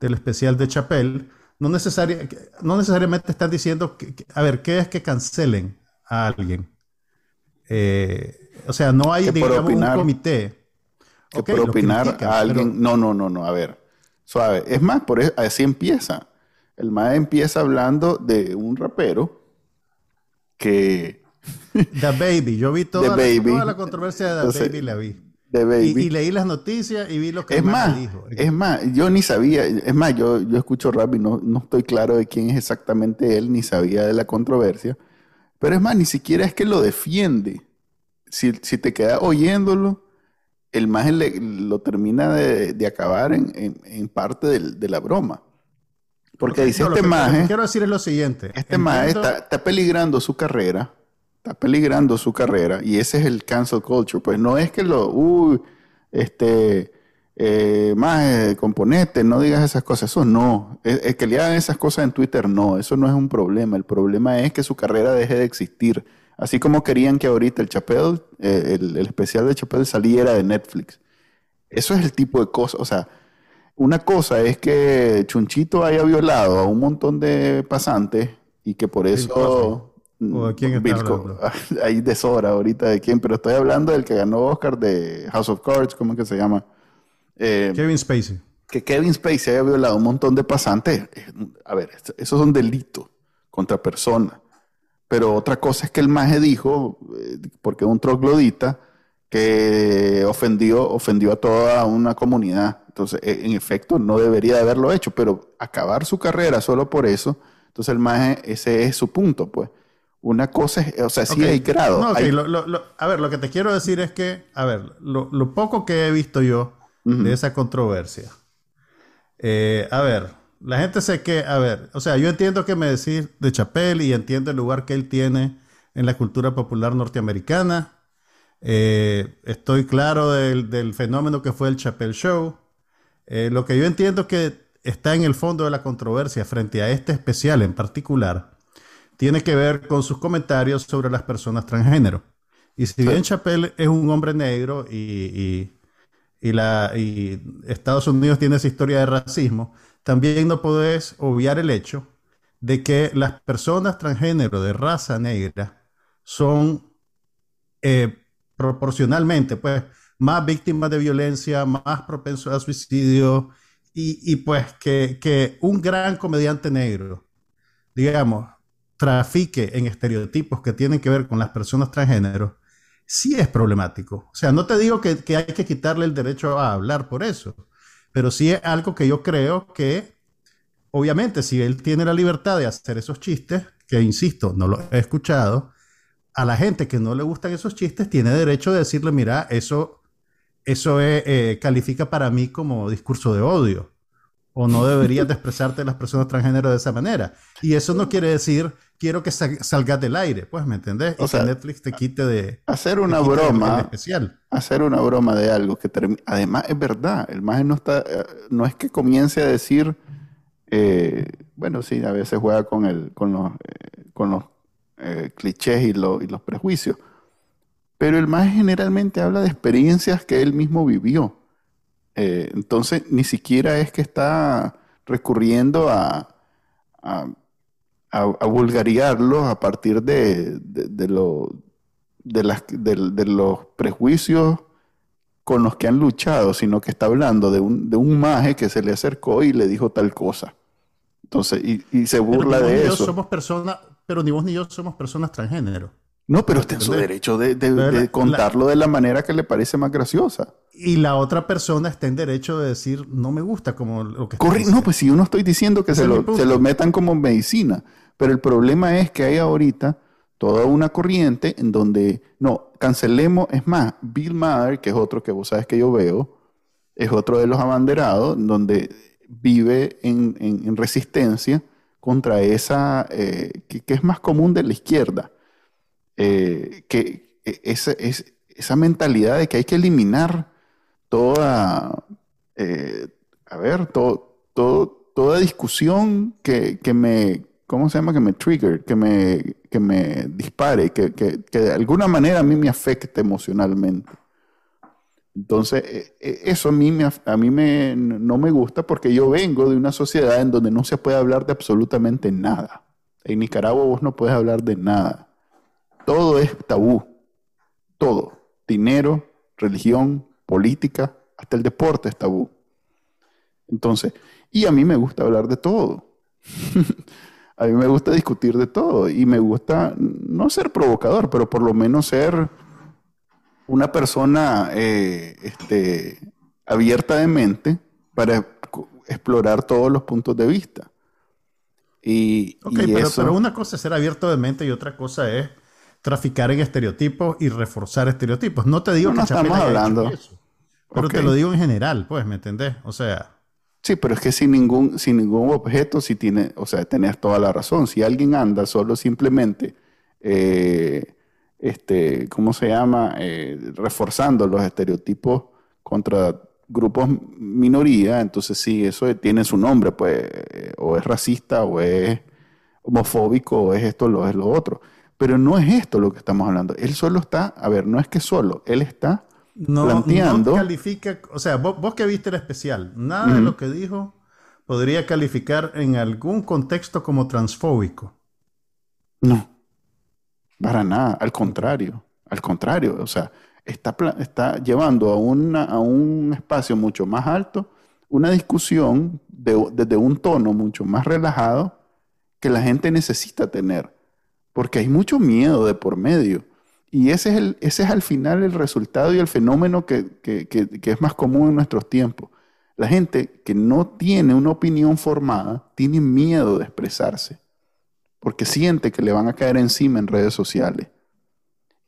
del especial de Chapelle, no, no necesariamente están diciendo, que, a ver, ¿qué es que cancelen a alguien? Eh, o sea, no hay, digamos, un comité. Que por opinar a alguien. No, no, no, no, a ver. Suave. Es más, por eso, así empieza. El MAE empieza hablando de un rapero que. The Baby. Yo vi toda, la, toda la, controversia de The Baby, la vi. Y, leí las noticias y vi lo que es más, dijo. Es más, yo ni sabía, es más, yo, yo escucho rap y no, no estoy claro de quién es exactamente él, ni sabía de la controversia. Pero es más, ni siquiera es que lo defiende. Si, te quedas oyéndolo, el más lo termina de, acabar en, parte de la broma. Porque dice este maje. quiero decir es lo siguiente. Este maje está, está peligrando su carrera está peligrando su carrera y ese es el cancel culture. Pues no es que lo, uy, este, eh, más eh, componente, no digas esas cosas. Eso no. Es, que le hagan esas cosas en Twitter, no. Eso no es un problema. El problema es que su carrera deje de existir. Así como querían que ahorita el Chapel, eh, el, especial de Chapel saliera de Netflix. Eso es el tipo de cosas. O sea, una cosa es que Chunchito haya violado a un montón de pasantes y que por eso... ¿O de quién está hablando? Hay deshora ahorita de quién, pero estoy hablando del que ganó Oscar de House of Cards, ¿cómo es que se llama? Eh, Kevin Spacey. Que Kevin Spacey haya violado a un montón de pasantes. Eh, a ver, esos son delitos contra personas. Pero otra cosa es que el maje dijo, eh, porque un troglodita, que ofendió, ofendió a toda una comunidad. Entonces, en efecto, no debería de haberlo hecho, pero acabar su carrera solo por eso, entonces el maje, ese es su punto, pues. Una cosa es, o sea, sí hay grado. a ver, lo que te quiero decir es que, a ver, lo, poco que he visto yo de esa controversia. Eh, a ver, la gente sé que, a ver, o sea, yo entiendo que me decís de Chapel y entiendo el lugar que él tiene en la cultura popular norteamericana. Eh, estoy claro del, fenómeno que fue el Chapel Show. Eh, lo que yo entiendo es que está en el fondo de la controversia frente a este especial en particular tiene que ver con sus comentarios sobre las personas transgénero. Y si bien Chappelle es un hombre negro y, la, Estados Unidos tiene esa historia de racismo, también no podés obviar el hecho de que las personas transgénero de raza negra son eh, proporcionalmente pues, más víctimas de violencia, más propensos a suicidio y, pues que, que un gran comediante negro, digamos, trafique en estereotipos que tienen que ver con las personas transgénero, sí es problemático. O sea, no te digo que, hay que quitarle el derecho a hablar por eso, pero sí es algo que yo creo que, obviamente, si él tiene la libertad de hacer esos chistes, que insisto, no lo he escuchado, a la gente que no le gustan esos chistes tiene derecho de decirle, mira, eso, eso eh, califica para mí como discurso de odio o no deberías de expresarte las personas transgénero de esa manera. Y eso no quiere decir quiero que salgas del aire, pues, ¿me entendés? O sea, que Netflix te quite de... Hacer una broma. especial. Hacer una broma de algo que Además, es verdad, el maje no está... Eh, no es que comience a decir... Eh, bueno, sí, a veces juega con, el, con los, eh, con los clichés y, y, los prejuicios. Pero el maje generalmente habla de experiencias que él mismo vivió. entonces, ni siquiera es que está recurriendo a a, vulgarizarlos a partir de, de, lo, de, las, de, los prejuicios con los que han luchado, sino que está hablando de un, de un maje que se le acercó y le dijo tal cosa. Entonces, y, se burla de eso. Somos personas, pero ni vos ni yo somos personas transgénero. No, pero está en su derecho de, contarlo de la manera que le parece más graciosa. Y la otra persona está en derecho de decir, no me gusta como lo que Corre, No, pues si yo no estoy diciendo que se lo, se lo, metan como medicina. Pero el problema es que hay ahorita toda una corriente en donde, no, cancelemos, es más, Bill Maher, que es otro que vos sabes que yo veo, es otro de los abanderados, donde vive en, resistencia contra esa, eh, que, es más común de la izquierda, eh, que e, esa, es, esa mentalidad de que hay que eliminar toda, eh, a ver, todo, todo, toda discusión que, que me ¿cómo se llama? Que me trigger, que me, que me dispare, que, de alguna manera a mí me afecte emocionalmente. Entonces, e, e, eso a mí, me, a mí me, no me gusta porque yo vengo de una sociedad en donde no se puede hablar de absolutamente nada. En Nicaragua vos no puedes hablar de nada. Todo es tabú. Todo. Dinero, religión, política, hasta el deporte es tabú. Entonces, y a mí me gusta hablar de todo. A mí me gusta discutir de todo y me gusta no ser provocador, pero por lo menos ser una persona eh, este, abierta de mente para explorar todos los puntos de vista. Y, pero, una cosa es ser abierto de mente y otra cosa es traficar en estereotipos y reforzar estereotipos. No te digo que no estamos hablando. eso, pero te lo digo en general, pues, ¿me entendés? O sea, Sí, pero es que sin ningún, sin ningún objeto, si tiene, o sea, tenés toda la razón. Si alguien anda solo simplemente, eh, este, ¿cómo se llama? Eh, reforzando los estereotipos contra grupos minoría, entonces sí, eso tiene su nombre, pues, o es racista, o es homofóbico, o es esto, o es lo otro. Pero no es esto lo que estamos hablando. Él solo está, a ver, no es que solo, él está no, planteando. No califica, o sea, vos, que viste el especial, nada de lo que dijo podría calificar en algún contexto como transfóbico. No, para nada, al contrario, al contrario, o sea, está, está llevando a, una, a un espacio mucho más alto una discusión desde un tono mucho más relajado que la gente necesita tener, porque hay mucho miedo de por medio. Y ese es, el, ese es al final el resultado y el fenómeno que, que es más común en nuestros tiempos. La gente que no tiene una opinión formada tiene miedo de expresarse, porque siente que le van a caer encima en redes sociales.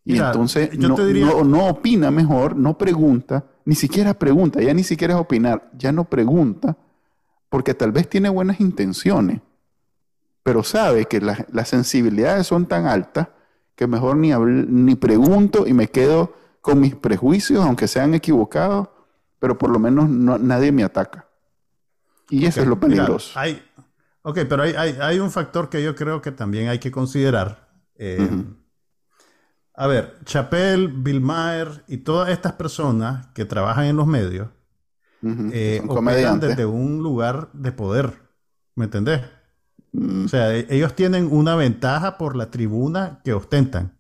Y entonces no, opina mejor, no pregunta, ni siquiera pregunta, ya ni siquiera es opinar, ya no pregunta, porque tal vez tiene buenas intenciones, pero sabe que las sensibilidades son tan altas que mejor ni, ni pregunto y me quedo con mis prejuicios, aunque sean equivocados, pero por lo menos nadie me ataca. Y eso es lo peligroso. hay, ok, pero hay, un factor que yo creo que también hay que considerar. Eh, a ver, Chapel, Bill Maher y todas estas personas que trabajan en los medios eh, operan desde un lugar de poder. ¿Me entendés? Mm. O sea, e, ellos tienen una ventaja por la tribuna que ostentan.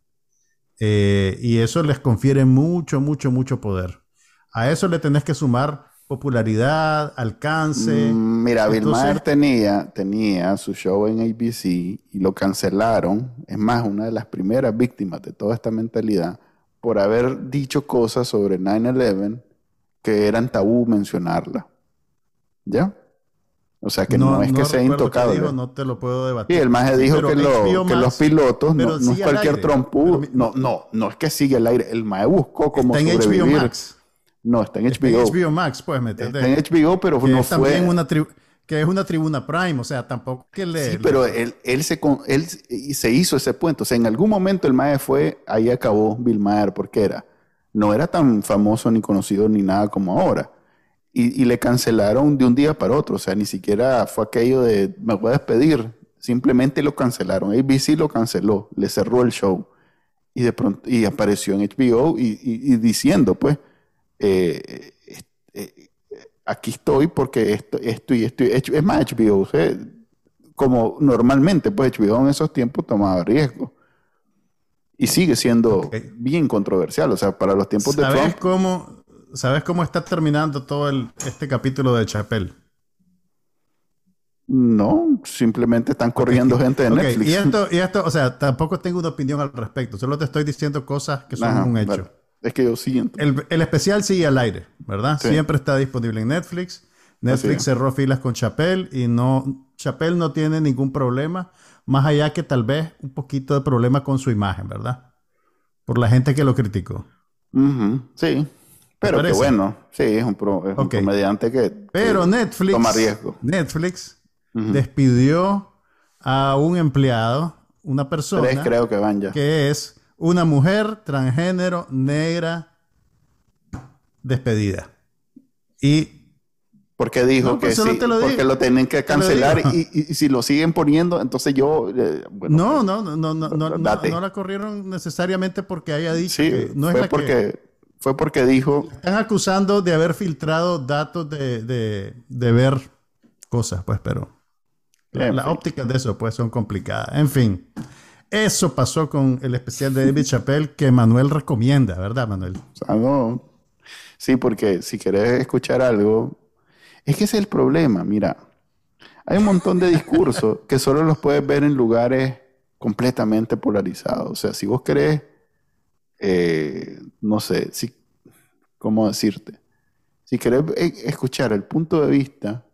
Eh, y eso les confiere mucho, mucho, mucho poder. A eso le tenés que sumar popularidad, alcance. Mm, mira, Bill Maher tenía, tenía su show en ABC y lo cancelaron. Es más, una de las primeras víctimas de toda esta mentalidad por haber dicho cosas sobre 9-11 que eran tabú mencionarla. ¿Ya? O sea que no, es que sea intocable. no te lo puedo debatir. Y el maje dijo que, los pilotos no, es cualquier trompudo. No, no, no es que sigue el aire. El maje buscó cómo sobrevivir. Max. No, está en HBO. Está en HBO Max, pues, ¿me entiendes? Está en HBO, pero no fue... Una que es una tribuna Prime, o sea, tampoco que le... Sí, pero Él, él, se, él se hizo ese puente. O sea, en algún momento el Mae fue, ahí acabó Bill Maher, porque era, no era tan famoso ni conocido ni nada como ahora. Y, y, le cancelaron de un día para otro, o sea, ni siquiera fue aquello de, me voy a despedir, simplemente lo cancelaron. ABC lo canceló, le cerró el show. Y de pronto, y apareció en HBO y, y diciendo, pues, eh, eh, aquí estoy porque esto, esto y esto. Es más, HBO, como normalmente, pues HBO en esos tiempos tomaba riesgo. Y sigue siendo bien controversial, o sea, para los tiempos de Trump. Cómo, ¿Sabes cómo está terminando todo el, este capítulo de Chapel? No, simplemente están corriendo gente de Netflix. Y esto, y esto, o sea, tampoco tengo una opinión al respecto, solo te estoy diciendo cosas que son un hecho. Es que yo siento. El, especial sigue al aire, ¿verdad? Siempre está disponible en Netflix. Netflix cerró filas con Chappelle y no, Chappelle no tiene ningún problema, más allá que tal vez un poquito de problema con su imagen, ¿verdad? Por la gente que lo criticó. Sí, pero que bueno, sí, es un, comediante que, pero Netflix, toma riesgo. Netflix despidió a un empleado, una persona creo que, van ya. que es una mujer transgénero negra despedida. Y porque dijo pues que sí, lo porque lo tienen que cancelar y, si lo siguen poniendo, entonces yo... Eh, no, no, no, no, no, no, no, la corrieron necesariamente porque haya dicho que no fue porque, Fue porque dijo... Están acusando de haber filtrado datos de, de, de ver cosas, pues, pero... Las ópticas de eso, pues, son complicadas. En fin. Eso pasó con el especial de David Chappelle que Manuel recomienda, ¿verdad, Manuel? Sí, porque si querés escuchar algo, es que ese es el problema, mira. Hay un montón de discursos que solo los puedes ver en lugares completamente polarizados. O sea, si vos querés, eh, no sé, si, ¿cómo decirte? Si querés eh, escuchar el punto de vista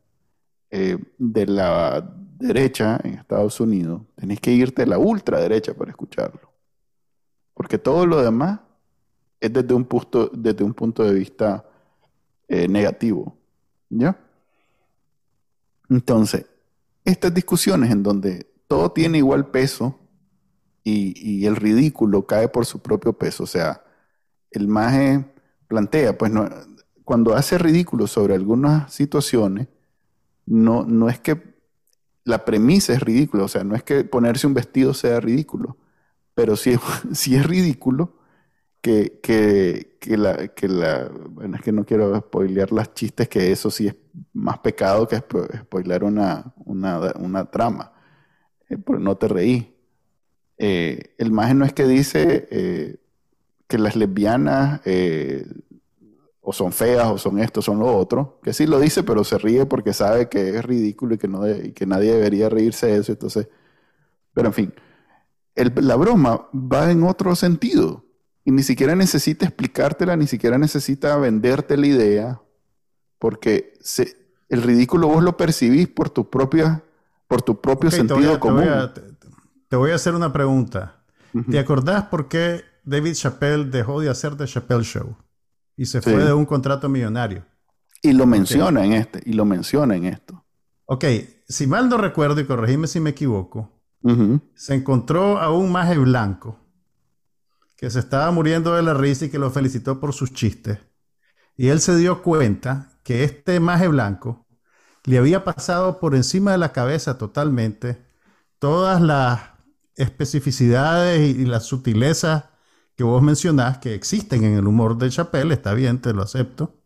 eh, de la derecha en Estados Unidos, tenés que irte a la ultraderecha para escucharlo. Porque todo lo demás es desde un punto, desde un punto de vista eh, negativo. ¿Ya? Entonces, estas discusiones en donde todo tiene igual peso y, el ridículo cae por su propio peso, o sea, el maje plantea, pues no, cuando hace ridículo sobre algunas situaciones, no, no es que la premisa es ridícula, o sea, no es que ponerse un vestido sea ridículo, pero sí, sí es ridículo que, que, que, la, que la, bueno, es que no quiero spoilear las chistes, que eso sí es más pecado que spoilear una, una, una trama, eh, no te reí. Eh, el maje no es que dice eh, que las lesbianas eh, o son feas o son esto, son lo otro, que sí lo dice, pero se ríe porque sabe que es ridículo y que, no y que nadie debería reírse de eso, entonces, pero en fin, la broma va en otro sentido y ni siquiera necesita explicártela, ni siquiera necesita venderte la idea, porque el ridículo vos lo percibís por tu propia, por tu propio sentido común. Te voy, a, hacer una pregunta. ¿Te acordás por qué David Chappelle dejó de hacer The Chappelle Show y se fue de un contrato millonario? Y lo menciona en este, y lo menciona en esto. Ok, si mal no recuerdo, y corregime si me equivoco, se encontró a un maje blanco que se estaba muriendo de la risa y que lo felicitó por sus chistes. Y él se dio cuenta que este maje blanco le había pasado por encima de la cabeza totalmente todas las especificidades y, las sutilezas que vos mencionás que existen en el humor de Chappelle, está bien, te lo acepto.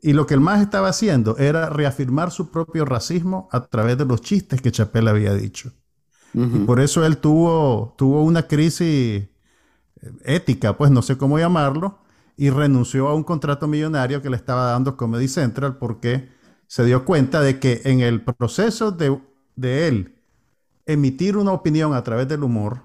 Y lo que el más estaba haciendo era reafirmar su propio racismo a través de los chistes que Chappelle había dicho. Y por eso él tuvo, tuvo una crisis ética, pues no sé cómo llamarlo, y renunció a un contrato millonario que le estaba dando Comedy Central porque se dio cuenta de que en el proceso de, de él emitir una opinión a través del humor,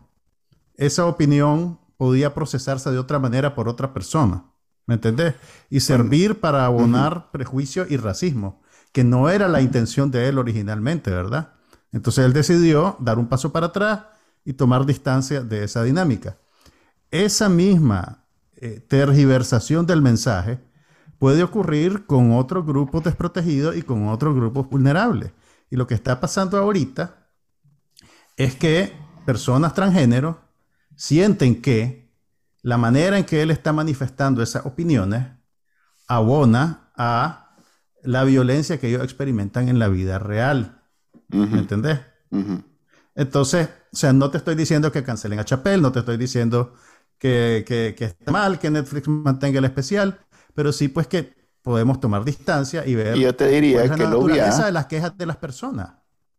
esa opinión podía procesarse de otra manera por otra persona. ¿Me entendés? Y servir para abonar prejuicio y racismo, que no era la intención de él originalmente, ¿verdad? Entonces él decidió dar un paso para atrás y tomar distancia de esa dinámica. Esa misma eh, tergiversación del mensaje puede ocurrir con otros grupos desprotegidos y con otros grupos vulnerables. Y lo que está pasando ahorita es que personas transgénero sienten que la manera en que él está manifestando esas opiniones abona a la violencia que ellos experimentan en la vida real. ¿Me entendés? Entonces, o sea, no te estoy diciendo que cancelen a Chapel, no te estoy diciendo que, que, está mal que Netflix mantenga el especial, pero sí pues que podemos tomar distancia y ver. Y yo te diría que lo vea. de las quejas de las personas.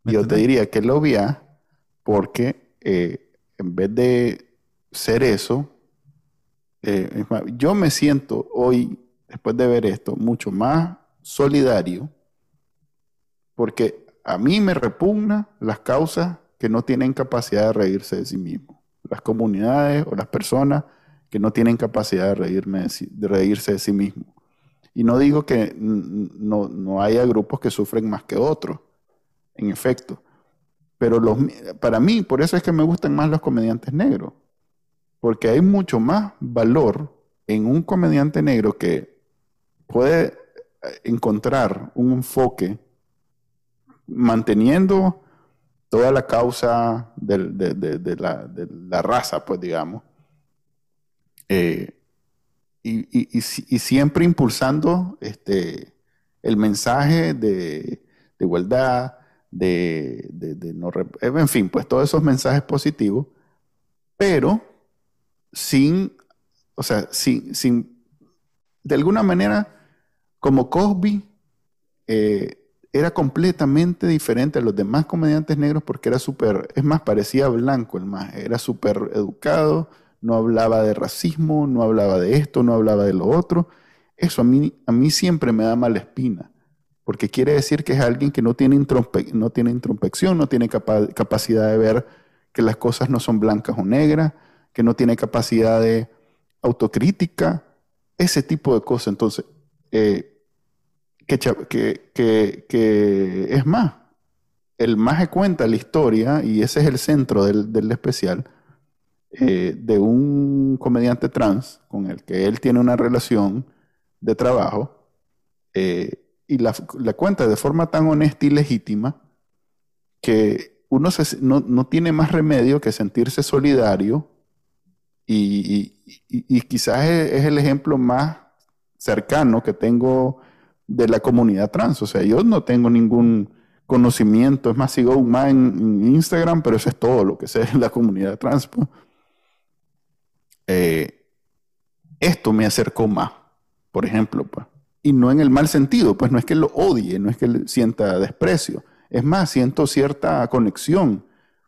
Yo te diría que lo vea porque eh, en vez de ser eso, eh, yo me siento hoy, después de ver esto, mucho más solidario porque a mí me repugna las causas que no tienen capacidad de reírse de sí mismos. Las comunidades o las personas que no tienen capacidad de, reírme de, reírse de sí mismos. Y no digo que no, haya grupos que sufren más que otros, en efecto. Pero los, para mí, por eso es que me gustan más los comediantes negros. Porque hay mucho más valor en un comediante negro que puede encontrar un enfoque manteniendo toda la causa de, la, raza, pues digamos, eh, y, siempre impulsando este, el mensaje de, igualdad, de, no, en fin, pues todos esos mensajes positivos, pero sin, o sea, sin, sin de alguna manera, como Cosby, eh, era completamente diferente a los demás comediantes negros porque era súper, es más, parecía blanco el más, era súper educado, no hablaba de racismo, no hablaba de esto, no hablaba de lo otro. Eso a mí, a mí siempre me da mala espina, porque quiere decir que es alguien que no tiene, no tiene introspección, no tiene capacidad de ver que las cosas no son blancas o negras, que no tiene capacidad de autocrítica, ese tipo de cosas. Entonces, eh, que, es más, el más cuenta la historia, y ese es el centro del, especial, eh, de un comediante trans con el que él tiene una relación de trabajo, eh, y la, cuenta de forma tan honesta y legítima que uno no, tiene más remedio que sentirse solidario y, quizás es, el ejemplo más cercano que tengo de la comunidad trans. O sea, yo no tengo ningún conocimiento, es más, sigo un más en, Instagram, pero eso es todo lo que sé de la comunidad trans. Pues. Eh, esto me acercó más, por ejemplo, pues. Y no en el mal sentido, pues no es que lo odie, no es que sienta desprecio. Es más, siento cierta conexión,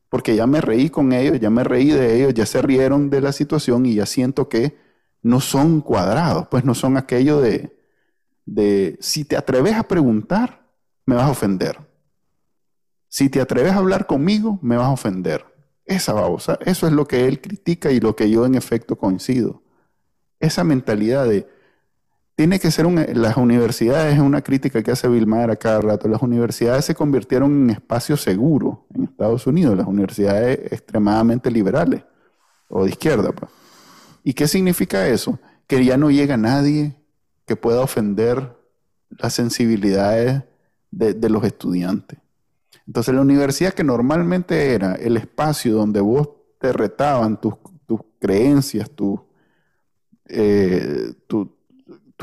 porque ya me reí con ellos, ya me reí de ellos, ya se rieron de la situación y ya siento que no son cuadrados, pues no son aquello de, de si te atreves a preguntar, me vas a ofender. Si te atreves a hablar conmigo, me vas a ofender. Esa babosa, eso es lo que él critica y lo que yo en efecto coincido. Esa mentalidad de, tiene que ser una, las universidades, es una crítica que hace Vilmar a cada rato, las universidades se convirtieron en espacios seguros en Estados Unidos, las universidades extremadamente liberales o de izquierda. Pues. ¿Y qué significa eso? Que ya no llega nadie que pueda ofender las sensibilidades de los estudiantes. Entonces la universidad que normalmente era el espacio donde vos te retaban tus, creencias, eh, tu,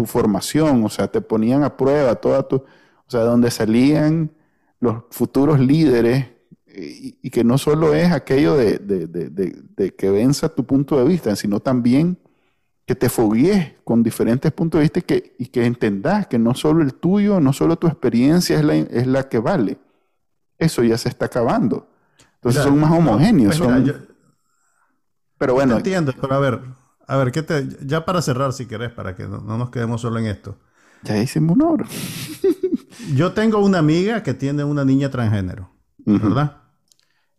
tu, formación, o sea, te ponían a prueba toda tu, o sea, donde salían los futuros líderes y, que no solo es aquello de, que venza tu punto de vista, sino también que te foguees con diferentes puntos de vista y que, y que entendás que no solo el tuyo, no solo tu experiencia es la, es la que vale, eso ya se está acabando. Entonces son más homogéneos. Pues pero bueno. entiendo, pero a ver, a ver, ¿qué te... ya para cerrar si querés, para que no, nos quedemos solo en esto. Ya hicimos una hora. Yo tengo una amiga que tiene una niña transgénero, ¿verdad?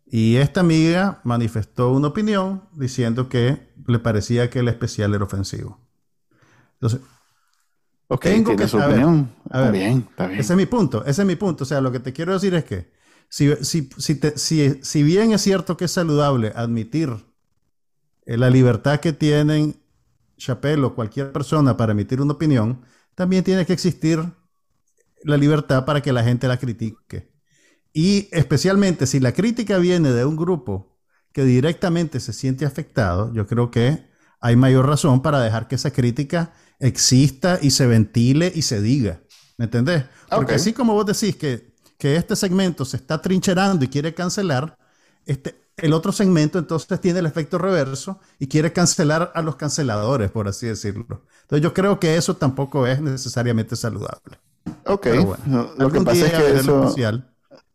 Y esta amiga manifestó una opinión diciendo que le parecía que el especial era ofensivo. Entonces, tengo que su opinión. está bien, está bien. Ese es mi punto, ese es mi punto. O sea, lo que te quiero decir es que si, bien es cierto que es saludable admitir eh, la libertad que tienen Chappelle o cualquier persona para emitir una opinión, también tiene que existir la libertad para que la gente la critique. Y especialmente si la crítica viene de un grupo que directamente se siente afectado, yo creo que hay mayor razón para dejar que esa crítica exista y se ventile y se diga. ¿Me entendés? Porque así como vos decís que que este segmento se está trincherando y quiere cancelar, este, el otro segmento entonces tiene el efecto reverso y quiere cancelar a los canceladores, por así decirlo. Entonces yo creo que eso tampoco es necesariamente saludable. Ok, lo que pasa es que eso...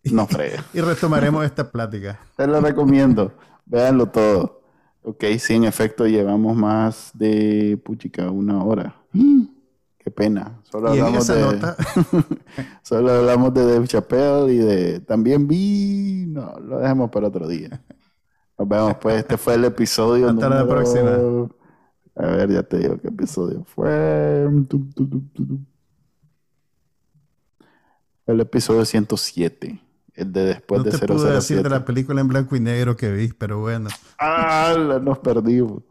no fregues. y retomaremos esta plática. Te lo recomiendo, véanlo todo. Ok, sí, en efecto llevamos más de, puchica, una hora. Qué pena. Solo hablamos de. Nota... solo hablamos de Dave Chappelle y de. También vi. No, lo dejemos para otro día. Nos vemos, pues. Este fue el episodio. Hasta la próxima. A ver, ya te digo qué episodio fue. El episodio 107. El de después de te 007. Pude decir de la película en blanco y negro que vi, pero bueno. Ah, nos perdimos.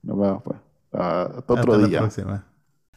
Nos vemos, pues. Hasta otro Hasta día. La próxima.